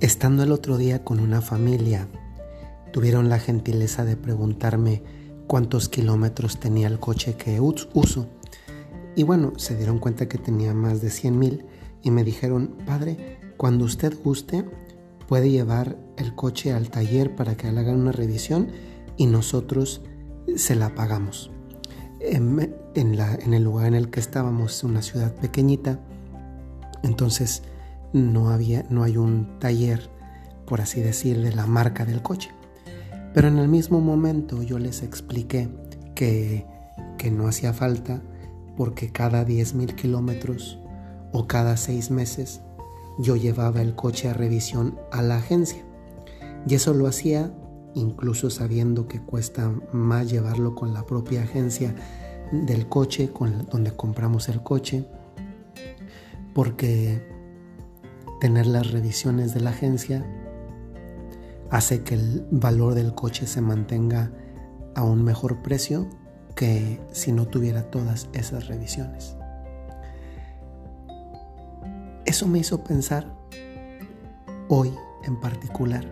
Estando el otro día con una familia, tuvieron la gentileza de preguntarme cuántos kilómetros tenía el coche que uso. Y bueno, se dieron cuenta que tenía más de 100 mil y me dijeron, padre, cuando usted guste, puede llevar el coche al taller para que le hagan una revisión y nosotros se la pagamos. En, en el lugar en el que estábamos, una ciudad pequeñita, entonces no, había, no hay un taller, por así decir, de la marca del coche. Pero en el mismo momento yo les expliqué que, que no hacía falta porque cada 10.000 kilómetros o cada seis meses yo llevaba el coche a revisión a la agencia. Y eso lo hacía incluso sabiendo que cuesta más llevarlo con la propia agencia del coche, con donde compramos el coche, porque tener las revisiones de la agencia hace que el valor del coche se mantenga a un mejor precio que si no tuviera todas esas revisiones. Eso me hizo pensar hoy en particular,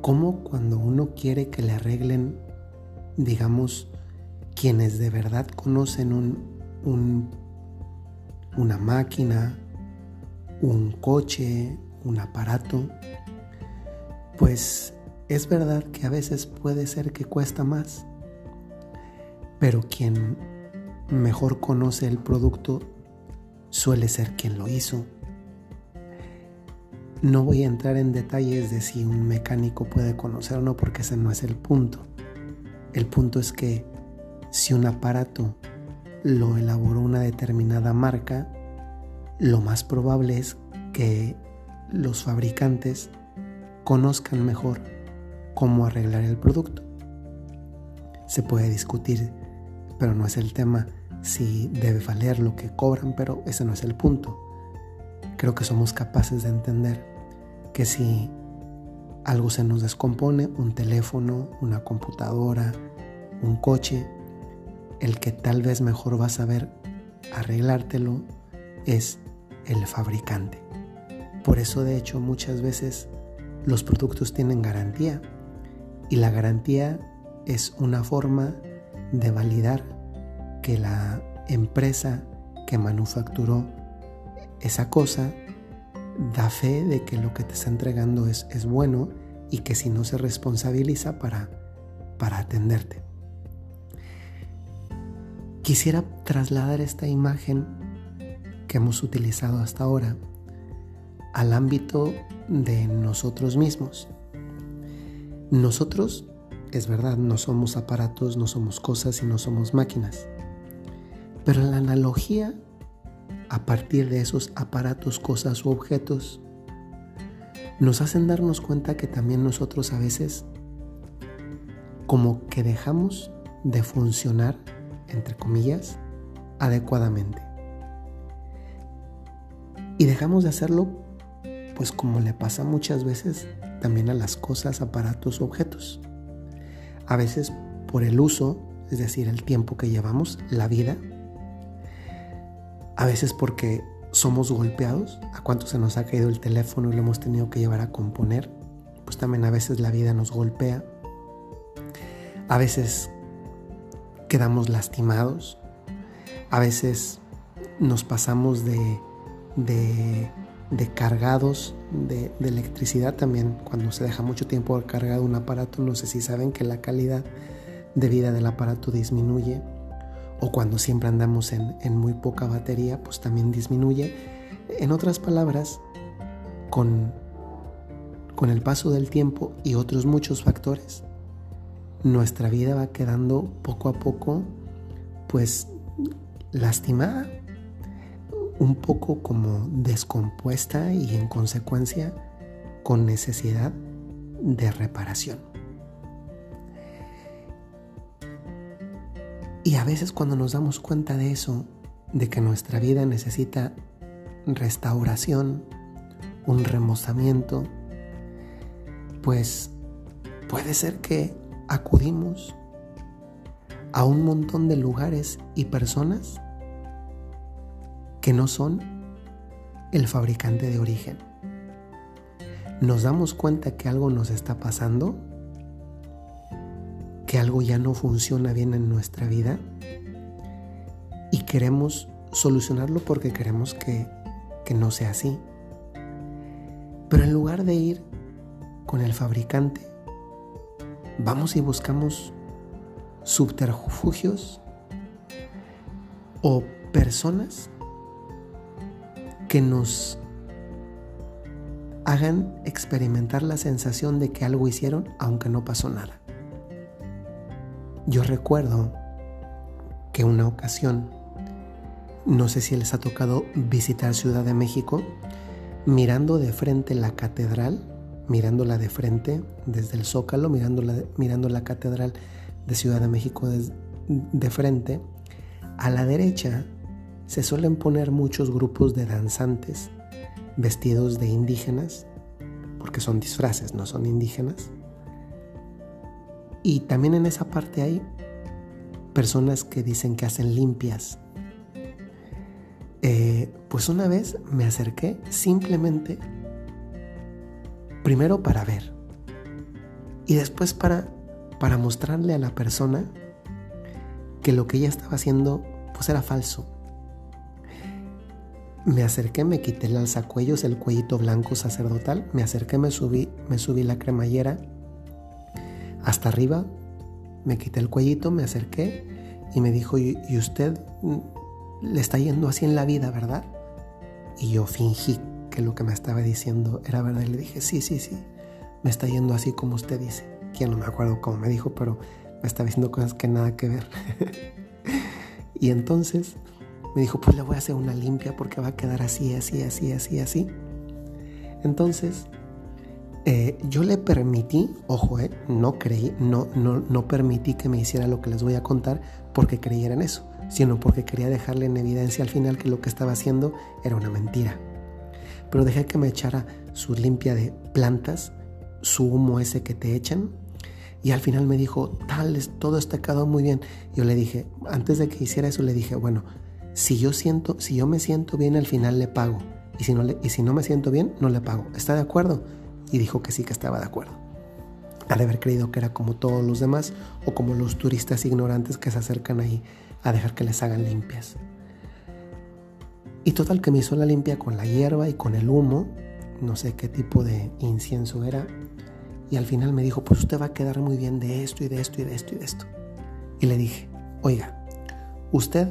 cómo cuando uno quiere que le arreglen, digamos, quienes de verdad conocen un, una máquina, un coche, un aparato, pues es verdad que a veces puede ser que cuesta más, pero quien mejor conoce el producto suele ser quien lo hizo. No voy a entrar en detalles de si un mecánico puede conocer o no, porque ese no es el punto. El punto es que si un aparato lo elaboró una determinada marca, lo más probable es que los fabricantes conozcan mejor cómo arreglar el producto. Se puede discutir, pero no es el tema si debe valer lo que cobran, pero ese no es el punto. Creo que somos capaces de entender que si algo se nos descompone, un teléfono, una computadora, un coche, el que tal vez mejor va a saber arreglártelo es el fabricante. Por eso de hecho muchas veces los productos tienen garantía y la garantía es una forma de validar que la empresa que manufacturó esa cosa da fe de que lo que te está entregando es, es bueno y que si no se responsabiliza para, para atenderte. Quisiera trasladar esta imagen que hemos utilizado hasta ahora al ámbito de nosotros mismos. Nosotros, es verdad, no somos aparatos, no somos cosas y no somos máquinas. Pero la analogía a partir de esos aparatos, cosas u objetos nos hacen darnos cuenta que también nosotros a veces como que dejamos de funcionar, entre comillas, adecuadamente. Y dejamos de hacerlo pues como le pasa muchas veces también a las cosas, aparatos, objetos. A veces por el uso, es decir, el tiempo que llevamos, la vida, a veces porque somos golpeados, a cuánto se nos ha caído el teléfono y lo hemos tenido que llevar a componer, pues también a veces la vida nos golpea. A veces quedamos lastimados, a veces nos pasamos de, de, cargados de, electricidad también. Cuando se deja mucho tiempo cargado un aparato, no sé si saben que la calidad de vida del aparato disminuye o cuando siempre andamos en, muy poca batería, pues también disminuye. En otras palabras, con, con el paso del tiempo y otros muchos factores, nuestra vida va quedando poco a poco, pues lastimada, un poco como descompuesta y en consecuencia con necesidad de reparación. Y a veces cuando nos damos cuenta de eso, de que nuestra vida necesita restauración, un remozamiento, pues puede ser que acudimos a un montón de lugares y personas que no son el fabricante de origen. nos damos cuenta que algo nos está pasando, que algo ya no funciona bien en nuestra vida y queremos solucionarlo porque queremos que, que no sea así. Pero en lugar de ir con el fabricante, vamos y buscamos subterfugios o personas que nos hagan experimentar la sensación de que algo hicieron aunque no pasó nada. Yo recuerdo que una ocasión, no sé si les ha tocado visitar Ciudad de México, mirando de frente la catedral, mirándola de frente desde el zócalo, mirándola, mirando la catedral de Ciudad de México de, de frente, a la derecha se suelen poner muchos grupos de danzantes vestidos de indígenas, porque son disfraces, no son indígenas. Y también en esa parte hay personas que dicen que hacen limpias. Eh, pues una vez me acerqué simplemente, primero para ver, y después para, para mostrarle a la persona que lo que ella estaba haciendo pues era falso. Me acerqué, me quité el alzacuellos, el cuellito blanco sacerdotal, me acerqué, me subí, me subí la cremallera hasta arriba, me quité el cuellito, me acerqué y me dijo, ¿y usted le está yendo así en la vida, verdad? Y yo fingí que lo que me estaba diciendo era verdad y le dije, sí, sí, sí, me está yendo así como usted dice. Que no me acuerdo cómo me dijo, pero me estaba diciendo cosas que nada que ver. y entonces me dijo, pues le voy a hacer una limpia porque va a quedar así, así, así, así, así. Entonces, eh, yo le permití, ojo, eh, no creí, no, no, no permití que me hiciera lo que les voy a contar porque creyera eso, sino porque quería dejarle en evidencia al final que lo que estaba haciendo era una mentira. Pero dejé que me echara su limpia de plantas, su humo ese que te echan, y al final me dijo, tal, todo está quedado muy bien. Yo le dije, antes de que hiciera eso, le dije, bueno, si yo siento, si yo me siento bien al final le pago. Y si no, y si no me siento bien, no le pago. ¿Está de acuerdo? Y dijo que sí que estaba de acuerdo. Ha de haber creído que era como todos los demás o como los turistas ignorantes que se acercan ahí a dejar que les hagan limpias. Y total que me hizo la limpia con la hierba y con el humo, no sé qué tipo de incienso era, y al final me dijo, pues usted va a quedar muy bien de esto y de esto y de esto y de esto. Y le dije, oiga, usted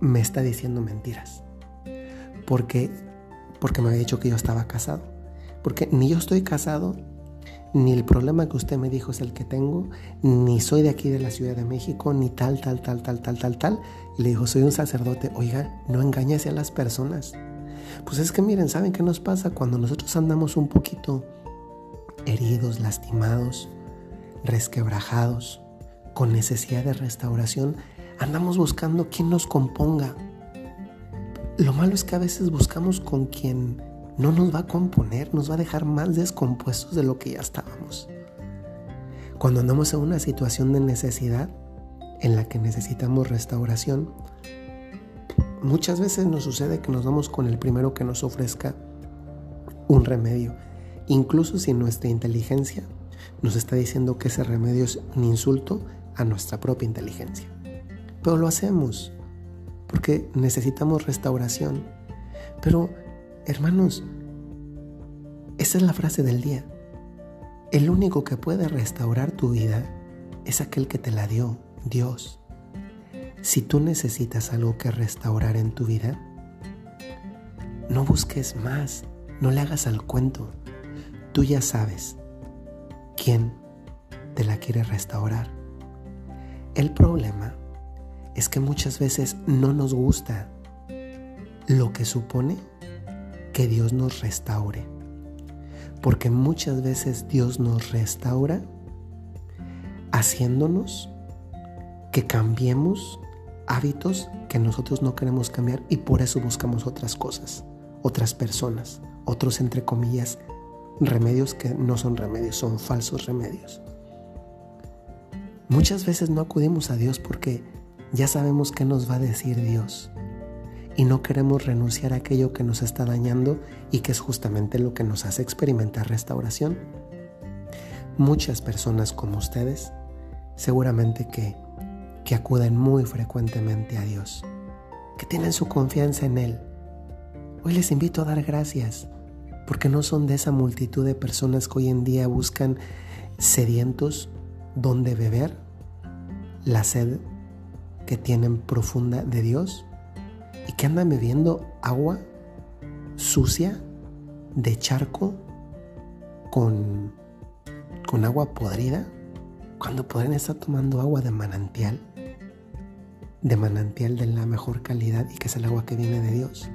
me está diciendo mentiras. Porque, porque me había dicho que yo estaba casado. Porque ni yo estoy casado, ni el problema que usted me dijo es el que tengo, ni soy de aquí de la Ciudad de México, ni tal, tal, tal, tal, tal, tal, tal. Y le dijo, soy un sacerdote. Oiga, no engañes a las personas. Pues es que miren, ¿saben qué nos pasa cuando nosotros andamos un poquito heridos, lastimados, resquebrajados, con necesidad de restauración? Andamos buscando quien nos componga. Lo malo es que a veces buscamos con quien no nos va a componer, nos va a dejar más descompuestos de lo que ya estábamos. Cuando andamos en una situación de necesidad en la que necesitamos restauración, muchas veces nos sucede que nos vamos con el primero que nos ofrezca un remedio, incluso si nuestra inteligencia nos está diciendo que ese remedio es un insulto a nuestra propia inteligencia. Pero lo hacemos porque necesitamos restauración. Pero, hermanos, esa es la frase del día. El único que puede restaurar tu vida es aquel que te la dio, Dios. Si tú necesitas algo que restaurar en tu vida, no busques más, no le hagas al cuento. Tú ya sabes quién te la quiere restaurar. El problema es que muchas veces no nos gusta lo que supone que Dios nos restaure. Porque muchas veces Dios nos restaura haciéndonos que cambiemos hábitos que nosotros no queremos cambiar y por eso buscamos otras cosas, otras personas, otros entre comillas remedios que no son remedios, son falsos remedios. Muchas veces no acudimos a Dios porque ya sabemos qué nos va a decir Dios. y no queremos renunciar a aquello que nos está dañando y que es justamente lo que nos hace experimentar restauración. Muchas personas como ustedes seguramente que, que acuden muy frecuentemente a Dios, que tienen su confianza en Él. Hoy les invito a dar gracias porque no son de esa multitud de personas que hoy en día buscan sedientos donde beber la sed que tienen profunda de Dios y que andan bebiendo agua sucia de charco con, con agua podrida cuando podrían estar tomando agua de manantial, de manantial de la mejor calidad y que es el agua que viene de Dios.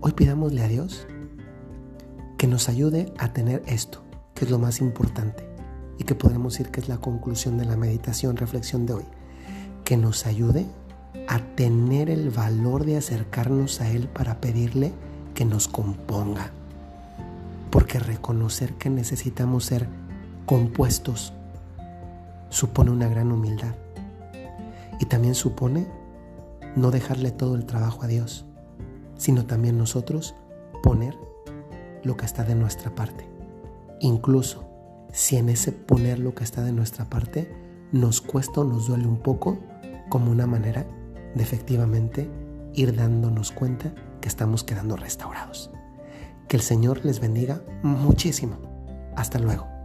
Hoy pidámosle a Dios que nos ayude a tener esto, que es lo más importante y que podemos decir que es la conclusión de la meditación, reflexión de hoy, que nos ayude a tener el valor de acercarnos a Él para pedirle que nos componga. Porque reconocer que necesitamos ser compuestos supone una gran humildad. Y también supone no dejarle todo el trabajo a Dios, sino también nosotros poner lo que está de nuestra parte. Incluso si en ese poner lo que está de nuestra parte nos cuesta o nos duele un poco, como una manera de efectivamente ir dándonos cuenta que estamos quedando restaurados. Que el Señor les bendiga muchísimo. Hasta luego.